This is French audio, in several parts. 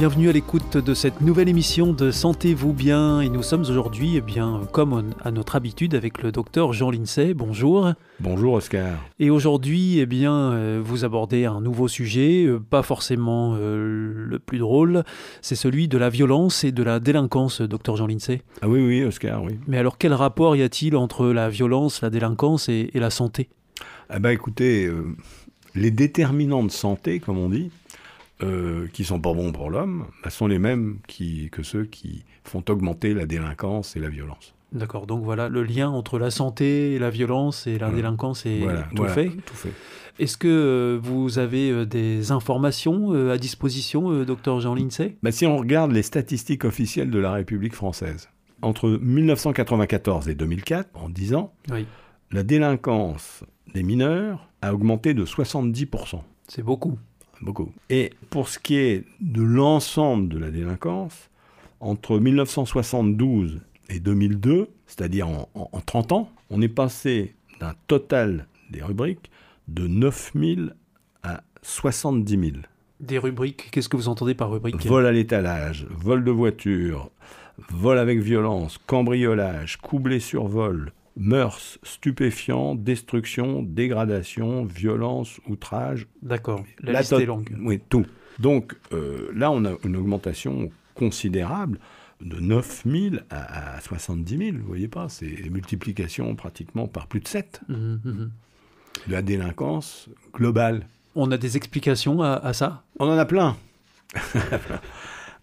Bienvenue à l'écoute de cette nouvelle émission de Sentez-vous bien et nous sommes aujourd'hui, eh bien, comme à notre habitude, avec le docteur Jean Lincey. Bonjour. Bonjour Oscar. Et aujourd'hui, eh bien, euh, vous abordez un nouveau sujet, euh, pas forcément euh, le plus drôle, c'est celui de la violence et de la délinquance, docteur Jean Lincey. Ah oui, oui, Oscar, oui. Mais alors, quel rapport y a-t-il entre la violence, la délinquance et, et la santé? Ah bah écoutez, les déterminants de santé, comme on dit, euh, qui sont pas bons pour l'homme, bah, sont les mêmes qui, que ceux qui font augmenter la délinquance et la violence. D'accord, donc voilà, le lien entre la santé, et la violence et la délinquance est voilà, tout, voilà, fait. tout fait. Est-ce que euh, vous avez euh, des informations euh, à disposition, docteur Jean Lincey? Bah, si on regarde les statistiques officielles de la République française, entre 1994 et 2004, en 10 ans, Oui, la délinquance des mineurs a augmenté de 70%. c'est beaucoup. Beaucoup. Et pour ce qui est de l'ensemble de la délinquance, entre 1972 et 2002, c'est-à-dire en, en- en 30 ans, on est passé d'un total des rubriques de 9 000 à 70 000. Des rubriques, qu'est-ce que vous entendez par rubrique? Vol à l'étalage, vol de voiture, vol avec violence, cambriolage, couplé sur vol, mœurs, stupéfiants, destruction, dégradation, violence, outrage, D'accord, la, La liste est longue. Oui, tout. Donc euh, là, on a une augmentation considérable de 9 000 à, à 70 000. Vous voyez pas, c'est une multiplication pratiquement par plus de 7 Mhm, mhm. de la délinquance globale. On a des explications à, à ça? On en a plein.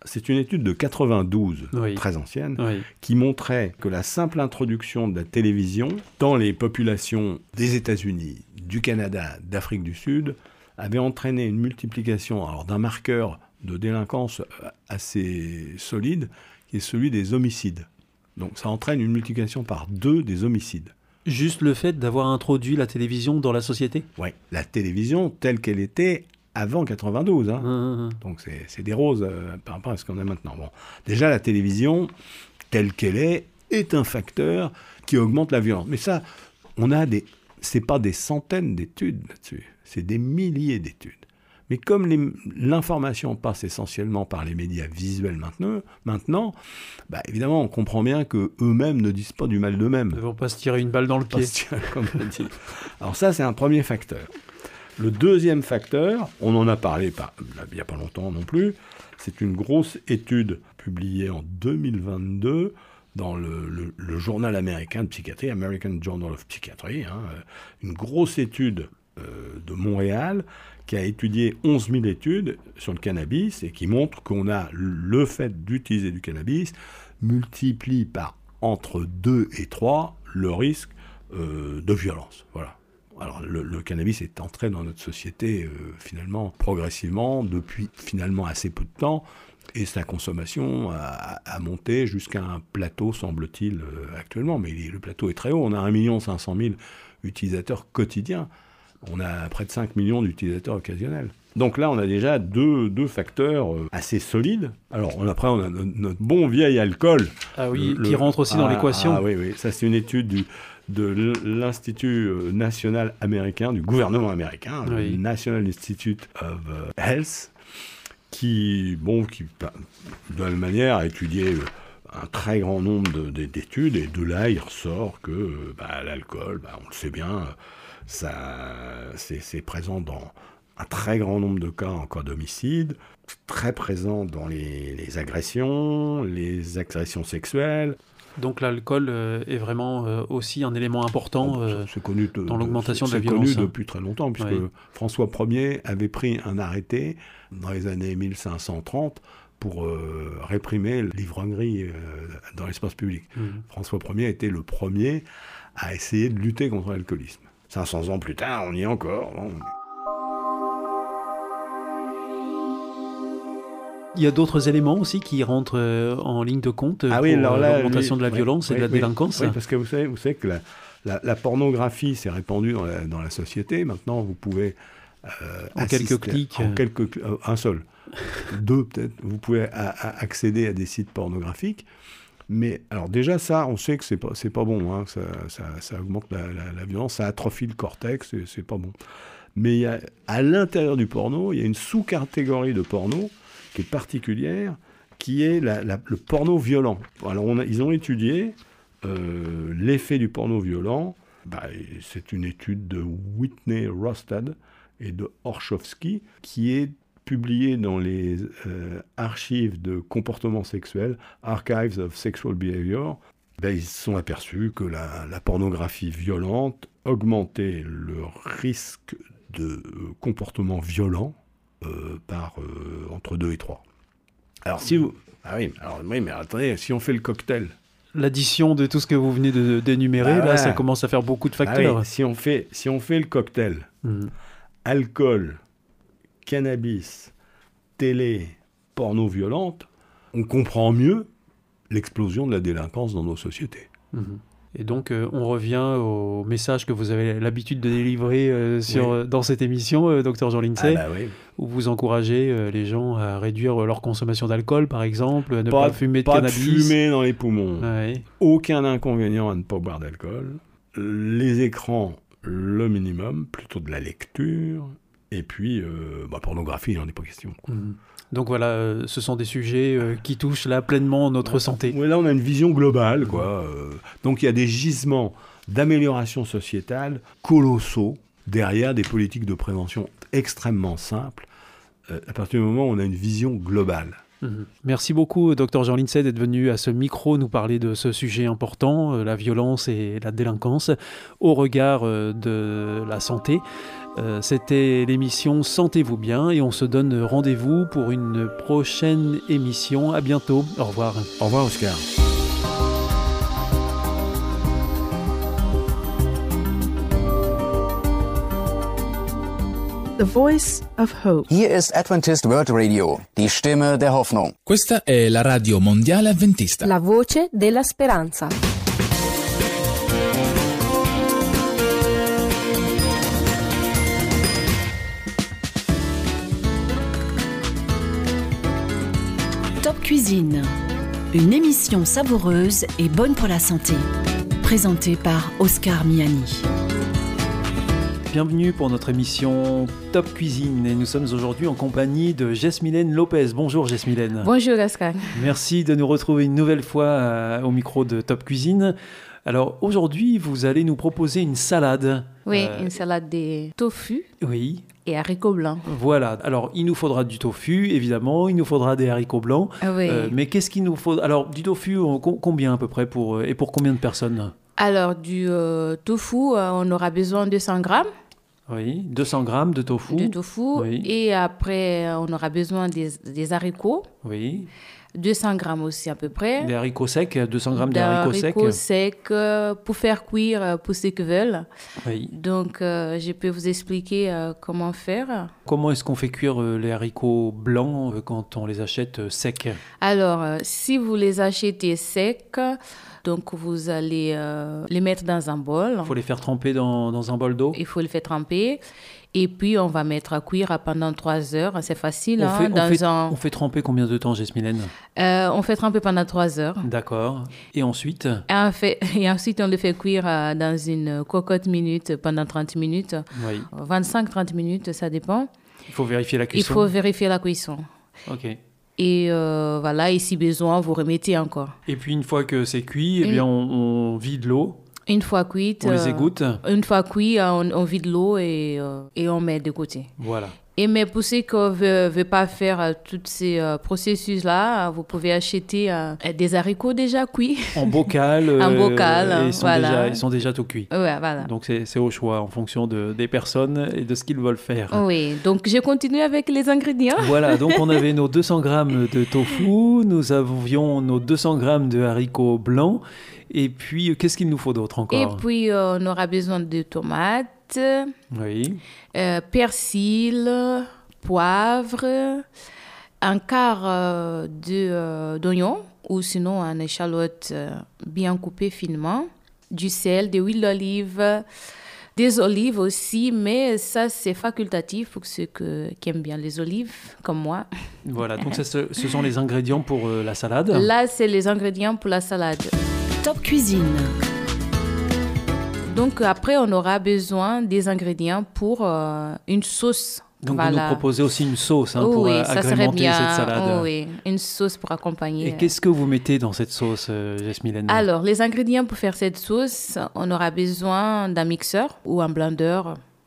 C'est une étude de 92, Oui. très ancienne, Oui, qui montrait que la simple introduction de la télévision dans les populations des États-Unis, du Canada, d'Afrique du Sud, avait entraîné une multiplication alors d'un marqueur de délinquance euh, assez solide, qui est celui des homicides. Donc ça entraîne une multiplication par deux des homicides. juste le fait d'avoir introduit la télévision dans la société? Ouais. La télévision telle qu'elle était avant 92. Hein. Hum, hum. Donc c'est des roses euh, par rapport à ce qu'on a maintenant. Bon, déjà la télévision telle qu'elle est est un facteur qui augmente la violence. Mais ça, on a des, c'est pas des centaines d'études là-dessus, c'est des milliers d'études. Mais comme l'information passe essentiellement par les médias visuels maintenant, maintenant, bah évidemment, on comprend bien que eux-mêmes ne disent pas du mal d'eux-mêmes. Ils ne vont pas se tirer une balle dans le pied. Comme on dit. Alors ça, c'est un premier facteur. Le deuxième facteur, on en a parlé pas, il n'y a pas longtemps non plus, c'est une grosse étude publiée en 2022 dans le, journal américain de psychiatrie, American Journal of Psychiatry, hein, euh, une grosse étude euh, de Montréal qui a étudié 11 000 études sur le cannabis et qui montre qu'on a le fait d'utiliser du cannabis multiplie par entre 2 et 3 le risque euh, de violence. Voilà. Alors le, le cannabis est entré dans notre société euh, finalement progressivement depuis finalement assez peu de temps et sa consommation a, a monté jusqu'à un plateau semble-t-il euh, actuellement. Mais il le plateau est très haut. On a 1 500 000 utilisateurs quotidiens. On a près de 5 millions d'utilisateurs occasionnels. Donc là, on a déjà deux, deux facteurs euh, assez solides. Alors on- après, on a no- notre bon vieil alcool. Ah oui, Le- qui rentre aussi dans Ah, l'équation. Ah oui, oui. Ça, c'est une étude du, de l'Institut euh, national américain, du gouvernement américain, Oui. le National Institute of euh, Health, qui, bon, qui, bah, de la même manière, a étudié euh, un très grand nombre de- de- d'études, et de là, il ressort que bah, l'alcool, bah, on le sait bien, ça, c'est c'est présent dans un très grand nombre de cas en cas d'homicide, très présent dans les, les agressions, les agressions sexuelles. Donc l'alcool euh, est vraiment euh, aussi un élément important. euh, connu de- dans de- l'augmentation de la c'est connu violence. depuis très longtemps, puisque Oui. François Ier avait pris un arrêté dans les années 1530 pour euh, réprimer l'ivrognerie euh, dans l'espace public. mhm. François Ier était le premier à essayer de lutter contre l'alcoolisme. 500 ans plus tard, on y est encore. bon. Il y a d'autres éléments aussi qui rentrent euh, en ligne de compte Ah oui, pour euh, l'augmentation oui, de la oui, violence et de la délinquance. Oui, parce que vous savez, vous savez que la, la- la pornographie s'est répandue dans la, dans la société. Maintenant, vous pouvez euh, En assister- quelques clics. en quelques euh, un seul, deux peut-être. Vous pouvez a- a- accéder à des sites pornographiques. Mais alors déjà ça, on sait que c'est pas c'est pas bon. hein, ça, ça- ça augmente la, violence, ça atrophie le cortex, c'est pas bon. Mais il y a, à l'intérieur du porno, il y a une sous-catégorie de porno particulière, qui est le porno violent. Alors ils ont étudié euh, l'effet du porno violent. Bah, c'est une étude de Whitney Rostad et de Orchowski qui est publiée dans les euh, archives de comportement sexuel, Archives of Sexual Behavior. Ben, ils se sont aperçus que la, pornographie violente augmentait le risque de euh, comportement violent par euh, entre 2 et 3. Alors si vous... Ah oui, alors, oui, mais attendez, si on fait le cocktail, L'addition de tout ce que vous venez de d'énumérer, Bah là, ouais. ça commence à faire beaucoup de ah oui, facteurs. si, on fait, si on fait le cocktail, Mhm. alcool, cannabis, télé, porno violente, on comprend mieux l'explosion de la délinquance dans nos sociétés. Mhm. Et donc, euh, on revient au message que vous avez l'habitude de délivrer euh, sur, Oui. dans cette émission, euh, Dr Jean Ah Lindsay, bah oui. où vous encouragez euh, les gens à réduire leur consommation d'alcool, par exemple, à ne pas, Pas, fumer de pas cannabis. fumée dans les poumons. Ouais. Aucun inconvénient à ne pas boire d'alcool. Les écrans, le minimum, plutôt de la lecture. Et puis, bah, pornographie, il n'en est pas question. Mhm. Donc voilà, euh, ce sont des sujets euh, qui touchent là pleinement notre santé. Ouais, là, on a une vision globale, quoi. Euh, donc, il y a des gisements d'amélioration sociétale colossaux derrière des politiques de prévention extrêmement simples. à partir du moment où on a une vision globale. Mhm. Merci beaucoup, Dr Jean Lindsay, d'être venu à ce micro nous parler de ce sujet important, la violence et la délinquance, au regard de la santé. Euh, C'était l'émission Sentez-vous bien et on se donne rendez-vous pour une prochaine émission. À bientôt. Au revoir. Au revoir, Oscar. The Voice of Hope. Hier ist Adventist World Radio, die Stimme der Hoffnung. Questa è la radio mondiale avventista. La voce della speranza. Cuisine, une émission savoureuse et bonne pour la santé. Présentée par Oscar Miani. Bienvenue pour notre émission Top Cuisine et nous sommes aujourd'hui en compagnie de Jesmilène Lopez. Bonjour Jesmilène. Bonjour Oscar. Merci de nous retrouver une nouvelle fois euh, au micro de Top Cuisine. Alors aujourd'hui, vous allez nous proposer une salade. Oui, Euh, une salade de tofu Oui, et haricots blancs. voilà. Alors il nous faudra du tofu, évidemment, il nous faudra des haricots blancs. Ah Oui. Euh, mais qu'est-ce qu'il nous faut Alors du tofu, combien à peu près pour, euh, et pour combien de personnes? Alors, du euh, tofu, on aura besoin de 200 grammes Oui, 200 grammes de tofu. de tofu. Oui. Et après, on aura besoin des, des haricots, Oui, 200 grammes aussi à peu près. des haricots secs, 200 grammes de Des haricots secs. haricots secs euh, pour faire cuire euh, pour ceux qui veulent. Oui. Donc, euh, je peux vous expliquer euh, comment faire. Comment est-ce qu'on fait cuire les haricots blancs quand on les achète secs? Alors, si vous les achetez secs, donc vous allez euh, les mettre dans un bol. Il faut les faire tremper dans, dans un bol d'eau? Il faut le faire tremper. Et puis, on va mettre à cuire pendant 3 heures. C'est facile. On hein, fait, on dans fait- un- on fait tremper combien de temps, Jasmine? Euh, on fait tremper pendant 3 heures. D'accord. Et ensuite? Et, on fait- et ensuite, on le fait cuire euh, dans une cocotte minute pendant 30 minutes. Oui. 25-30 minutes, ça dépend. Il faut vérifier la Il cuisson. faut vérifier la cuisson. Ok. Et euh, voilà, et si besoin, vous remettez encore. Et puis une fois que c'est cuit, eh bien on, on vide l'eau, Une fois cuite, on les euh, égoutte. une fois cuit, euh, on, on vide l'eau et, euh, et on met de côté. Voilà. Et mais pour ceux qui ne veulent, pas faire euh, tous ces euh, processus-là, euh, vous pouvez acheter euh, des haricots déjà cuits. En bocal. En euh, bocal, ils, sont voilà. déjà, ils sont déjà tout cuits. Ouais, voilà. Donc c'est c'est au choix en fonction de, des personnes et de ce qu'ils veulent faire. Oui, donc je continue avec les ingrédients. Voilà, donc on avait nos 200 grammes de tofu, nous avions nos 200 grammes de haricots blancs, et puis euh, qu'est-ce qu'il nous faut d'autre Et encore puis, euh, on aura besoin de tomates, Oui, euh, persil, poivre, un quart de, d'oignon ou sinon une échalote bien coupée finement, du sel, de l'huile d'olive, des olives aussi, mais ça c'est facultatif pour ceux que- qui aiment bien les olives, comme moi. voilà, donc ce, ce sont les ingrédients pour la salade. Là, c'est les ingrédients pour la salade. Top Cuisine. Donc après, on aura besoin des ingrédients pour euh, une sauce. Donc vous Voilà. nous proposez aussi une sauce hein, Oh pour oui, euh, ça serait agrémenter bien. cette salade. Oh oui, une sauce pour accompagner. Et qu'est-ce que vous mettez dans cette sauce, euh, Jasmine Alors, les ingrédients pour faire cette sauce, on aura besoin d'un mixeur ou un blender,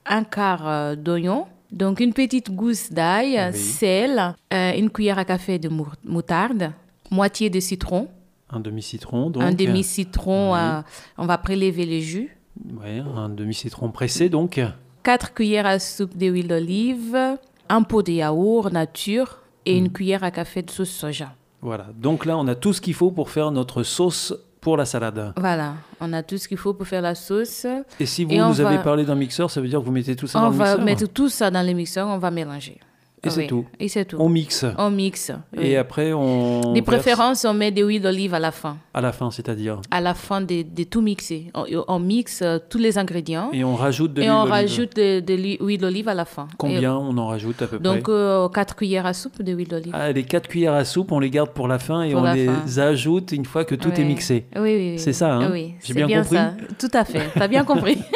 un quart euh, d'oignon, donc une petite gousse d'ail, Oui. sel, euh, une cuillère à café de moutarde, moitié de citron, Un demi-citron, donc. un demi-citron, oui. euh, on va prélever les jus, Ouais, un demi-citron pressé, donc. 4 cuillères à soupe d'huile d'olive, un pot de yaourt nature et Mm. une cuillère à café de sauce soja. Voilà. Donc là, on a tout ce qu'il faut pour faire notre sauce pour la salade. Voilà, on a tout ce qu'il faut pour faire la sauce. Et si vous Et on nous avez va- parlé d'un mixeur, ça veut dire que vous mettez tout ça On dans le va mixeur mettre tout ça dans le mixeur, on va mélanger. Et c'est tout. Et c'est tout. On mixe. On mixe. oui. Et après, on. Des préférences, on met de l'huile d'olive à la fin. À la fin, c'est-à-dire. À la fin de, de tout mixer. On, on mixe euh, tous les ingrédients Et on rajoute de et l'huile on d'olive. rajoute de, de l'huile d'olive à la fin. Combien on en rajoute à peu Et donc, près euh, 4 cuillères à soupe d'huile d'olive. Ah, Les 4 cuillères à soupe, on les garde pour la fin et Pour on les fin. ajoute une fois que tout est mixé. Oui, oui, oui. C'est ça, hein Oui, J'ai bien compris ça. Tout à fait. T'as bien compris.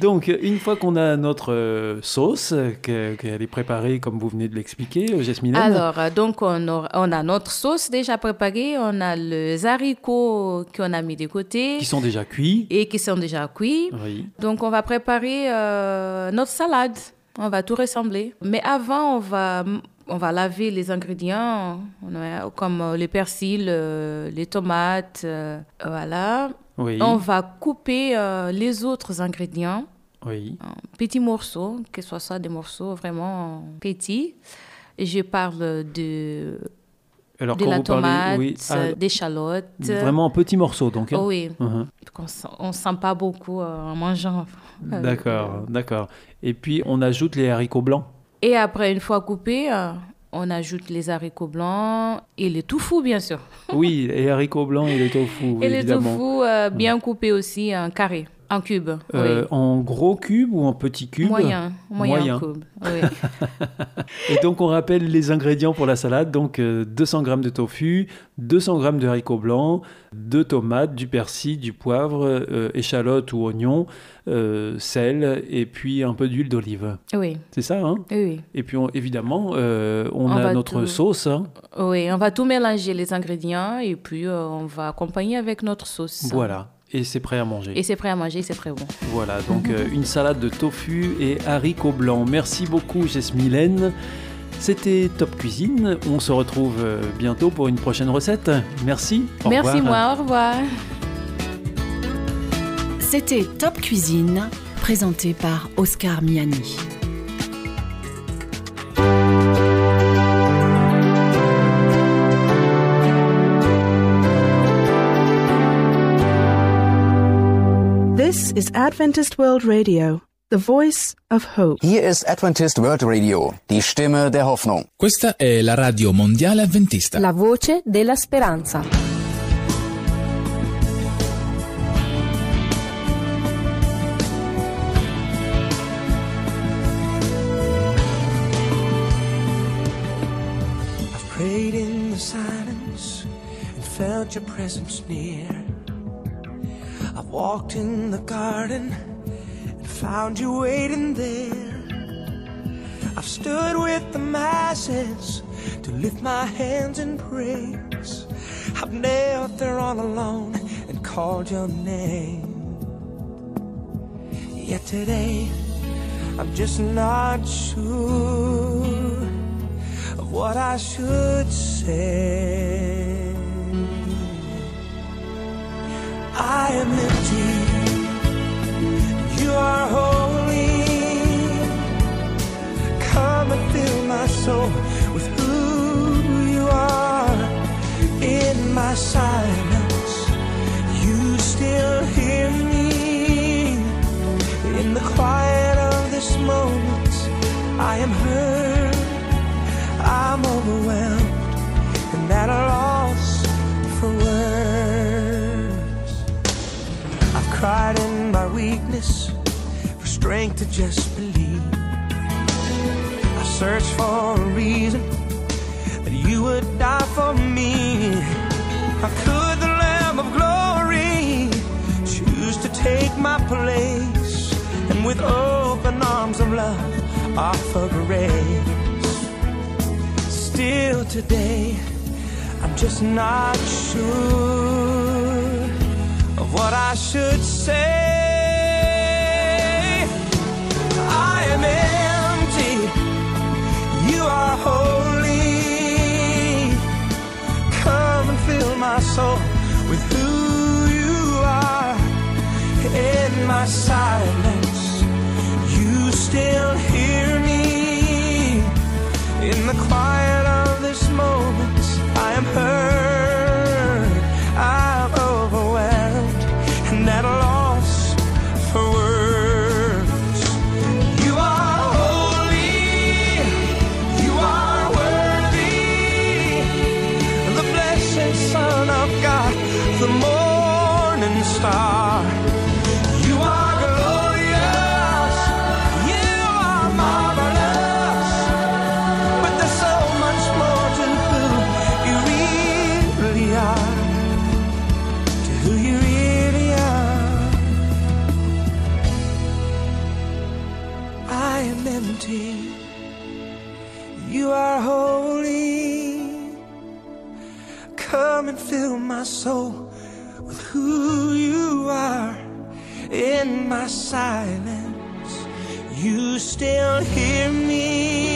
Donc, une fois qu'on a notre euh, sauce, euh, que- qu'elle est préparée comme vous venez de l'expliquer, euh, Jasmine. Alors, euh, donc, on, a notre sauce déjà préparée. On a les haricots qu'on a mis de côté qui sont déjà cuits. et qui sont déjà cuits. Oui. Donc, on va préparer euh, notre salade. On va tout ressembler. Mais avant, on va, on va laver les ingrédients, comme euh, le persil, euh, les tomates. euh, voilà. Oui. On va couper euh, les autres ingrédients Oui. en petits morceaux, que ce soit des morceaux vraiment petits. Et je parle de, Alors, de quand la vous tomate, oui, ah, euh, vraiment en petits morceaux, donc. hein Oh oui, sent- on ne sent pas beaucoup euh, en mangeant. Euh, D'accord, d'accord. Et puis, on ajoute les haricots blancs. Et après, une fois coupé, euh, on ajoute les haricots blancs et les tofu, bien sûr. Oui, les haricots blancs et le tofu, et les évidemment. tofu euh, bien coupés aussi en carré, en cube. Euh, oui. En gros cube ou en petit cube Moyen, moyen, Moyen. cube. Oui. Et donc, on rappelle les ingrédients pour la salade. Donc, euh, 200 g de tofu, 200 g de haricots blancs, deux tomates, du persil, du poivre, euh, échalote ou oignon, euh, sel et puis un peu d'huile d'olive. oui, C'est ça, hein? Oui. Et puis, on- évidemment, euh, on, On a notre tout- sauce. hein. Oui, on va tout mélanger les ingrédients et puis euh, on va accompagner avec notre sauce. Voilà. Et c'est prêt à manger. Et c'est prêt à manger, c'est très bon. Voilà, donc euh, une salade de tofu et haricots blancs. Merci beaucoup, Jasmine. C'était Top Cuisine. On se retrouve euh, bientôt pour une prochaine recette. Merci. Au Merci revoir. moi, au revoir. C'était Top Cuisine, présenté par Oscar Miani. This is Adventist World Radio, the voice of hope. Here is Adventist World Radio, die Stimme der Hoffnung. Questa è la radio mondiale avventista. La voce della speranza. I've prayed in the silence and felt your presence near. Walked in the garden and found you waiting there. I've stood with the masses to lift my hands in praise. I've knelt there all alone and called your name. Yet today, I'm just not sure of what I should say. I am empty, you are holy. Come and fill my soul with who you are. In my silence, you still hear me. In the quiet of this moment, I am heard. I'm overwhelmed, and at a In my weakness for strength to just believe. I searched for a reason that you would die for me. How could the Lamb of Glory choose to take my place and with open arms of love offer grace? Still today, I'm just not sure what I should say. I am empty, you are holy. Come and fill my soul with who you are. In my silence, you still hear me. In the quiet of this moment, I am hurt, you are glorious, you are marvelous. With the soul much more to fill you really are. To you really are. I am empty. You are holy. Come and fill my soul with who. In my silence, you still hear me.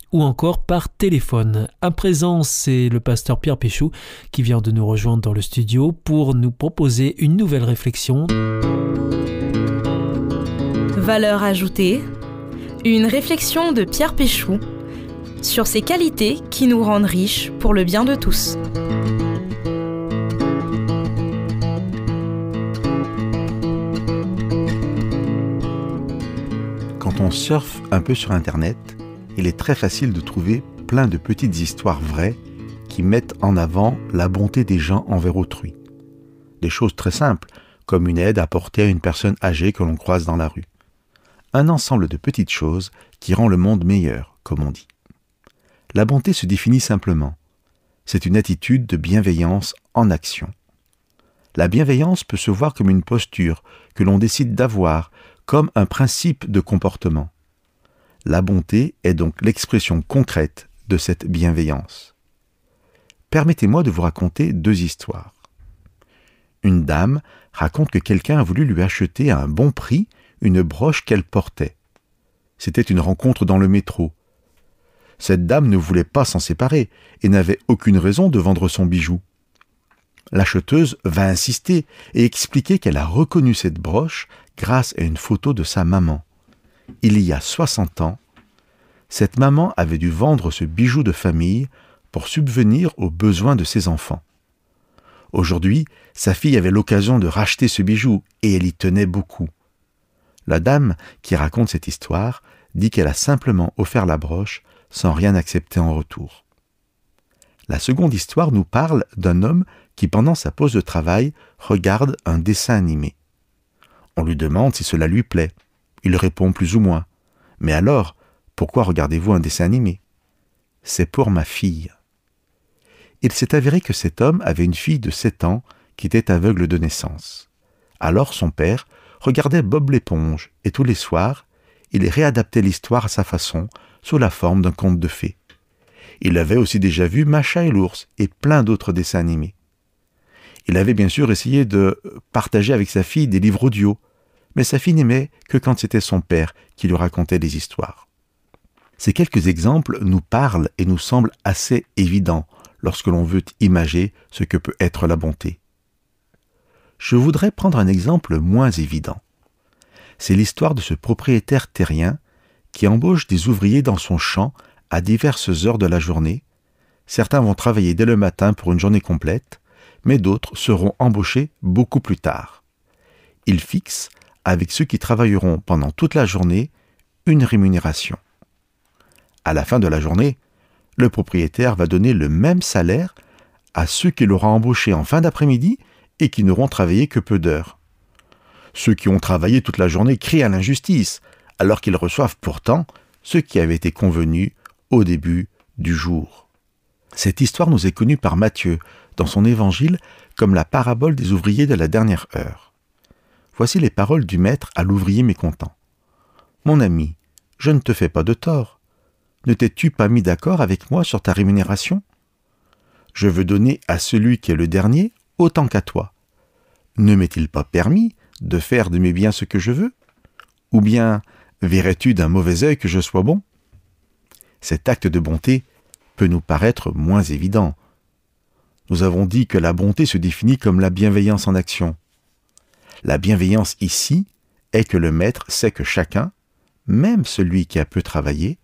ou encore par téléphone. À présent, c'est le pasteur Pierre Péchou qui vient de nous rejoindre dans le studio pour nous proposer une nouvelle réflexion. Valeur ajoutée. Une réflexion de Pierre Péchou sur ses qualités qui nous rendent riches pour le bien de tous. Quand on surfe un peu sur Internet, il est très facile de trouver plein de petites histoires vraies qui mettent en avant la bonté des gens envers autrui. Des choses très simples, comme une aide apportée à une personne âgée que l'on croise dans la rue. Un ensemble de petites choses qui rend le monde meilleur, comme on dit. La bonté se définit simplement. C'est une attitude de bienveillance en action. La bienveillance peut se voir comme une posture que l'on décide d'avoir, comme un principe de comportement. La bonté est donc l'expression concrète de cette bienveillance. Permettez-moi de vous raconter deux histoires. Une dame raconte que quelqu'un a voulu lui acheter à un bon prix une broche qu'elle portait. C'était une rencontre dans le métro. Cette dame ne voulait pas s'en séparer et n'avait aucune raison de vendre son bijou. L'acheteuse va insister et expliquer qu'elle a reconnu cette broche grâce à une photo de sa maman. Il y a 60 ans, cette maman avait dû vendre ce bijou de famille pour subvenir aux besoins de ses enfants. Aujourd'hui, sa fille avait l'occasion de racheter ce bijou et elle y tenait beaucoup. La dame qui raconte cette histoire dit qu'elle a simplement offert la broche sans rien accepter en retour. La seconde histoire nous parle d'un homme qui, pendant sa pause de travail, regarde un dessin animé. On lui demande si cela lui plaît. Il répond plus ou moins. Mais alors, pourquoi regardez-vous un dessin animé? C'est pour ma fille. Il s'est avéré que cet homme avait une fille de 7 ans qui était aveugle de naissance. Alors son père regardait Bob l'éponge et tous les soirs, il réadaptait l'histoire à sa façon, sous la forme d'un conte de fées. Il avait aussi déjà vu Macha et l'ours et plein d'autres dessins animés. Il avait bien sûr essayé de partager avec sa fille des livres audio, mais sa fille n'aimait que quand c'était son père qui lui racontait des histoires. Ces quelques exemples nous parlent et nous semblent assez évidents lorsque l'on veut imager ce que peut être la bonté. Je voudrais prendre un exemple moins évident. C'est l'histoire de ce propriétaire terrien qui embauche des ouvriers dans son champ à diverses heures de la journée. Certains vont travailler dès le matin pour une journée complète, mais d'autres seront embauchés beaucoup plus tard. Il fixe, avec ceux qui travailleront pendant toute la journée, une rémunération. À la fin de la journée, le propriétaire va donner le même salaire à ceux qu'il aura embauchés en fin d'après-midi et qui n'auront travaillé que peu d'heures. Ceux qui ont travaillé toute la journée crient à l'injustice, alors qu'ils reçoivent pourtant ce qui avait été convenu au début du jour. Cette histoire nous est connue par Matthieu dans son évangile comme la parabole des ouvriers de la dernière heure. Voici les paroles du maître à l'ouvrier mécontent. Mon ami, je ne te fais pas de tort. Ne t'es-tu pas mis d'accord avec moi sur ta rémunération? Je veux donner à celui qui est le dernier autant qu'à toi. Ne m'est-il pas permis de faire de mes biens ce que je veux? Ou bien verrais-tu d'un mauvais œil que je sois bon? Cet acte de bonté peut nous paraître moins évident. Nous avons dit que la bonté se définit comme la bienveillance en action. La bienveillance ici est que le maître sait que chacun, même celui qui a peu travaillé,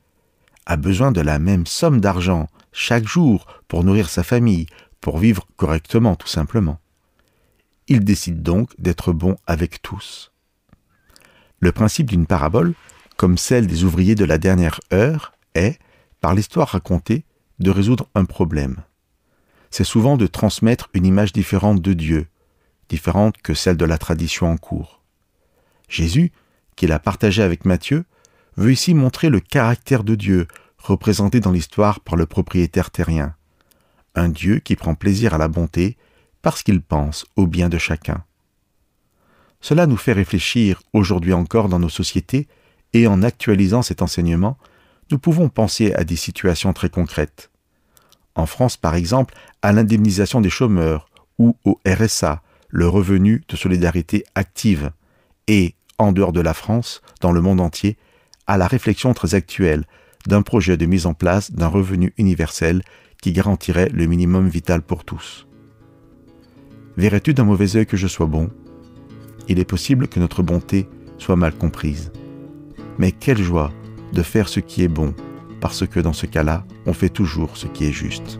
a besoin de la même somme d'argent chaque jour pour nourrir sa famille, pour vivre correctement tout simplement. Il décide donc d'être bon avec tous. Le principe d'une parabole, comme celle des ouvriers de la dernière heure, est, par l'histoire racontée, de résoudre un problème. C'est souvent de transmettre une image différente de Dieu, différente que celle de la tradition en cours. Jésus, qu'il a partagé avec Matthieu, veut ici montrer le caractère de Dieu, représenté dans l'histoire par le propriétaire terrien un Dieu qui prend plaisir à la bonté parce qu'il pense au bien de chacun. Cela nous fait réfléchir aujourd'hui encore dans nos sociétés et en actualisant cet enseignement, nous pouvons penser à des situations très concrètes. En France, par exemple, à l'indemnisation des chômeurs ou au RSA, le revenu de solidarité active, et, en dehors de la France, dans le monde entier, à la réflexion très actuelle d'un projet de mise en place d'un revenu universel qui garantirait le minimum vital pour tous. Verrais-tu d'un mauvais œil que je sois bon? Il est possible que notre bonté soit mal comprise. Mais quelle joie de faire ce qui est bon, parce que dans ce cas-là, on fait toujours ce qui est juste.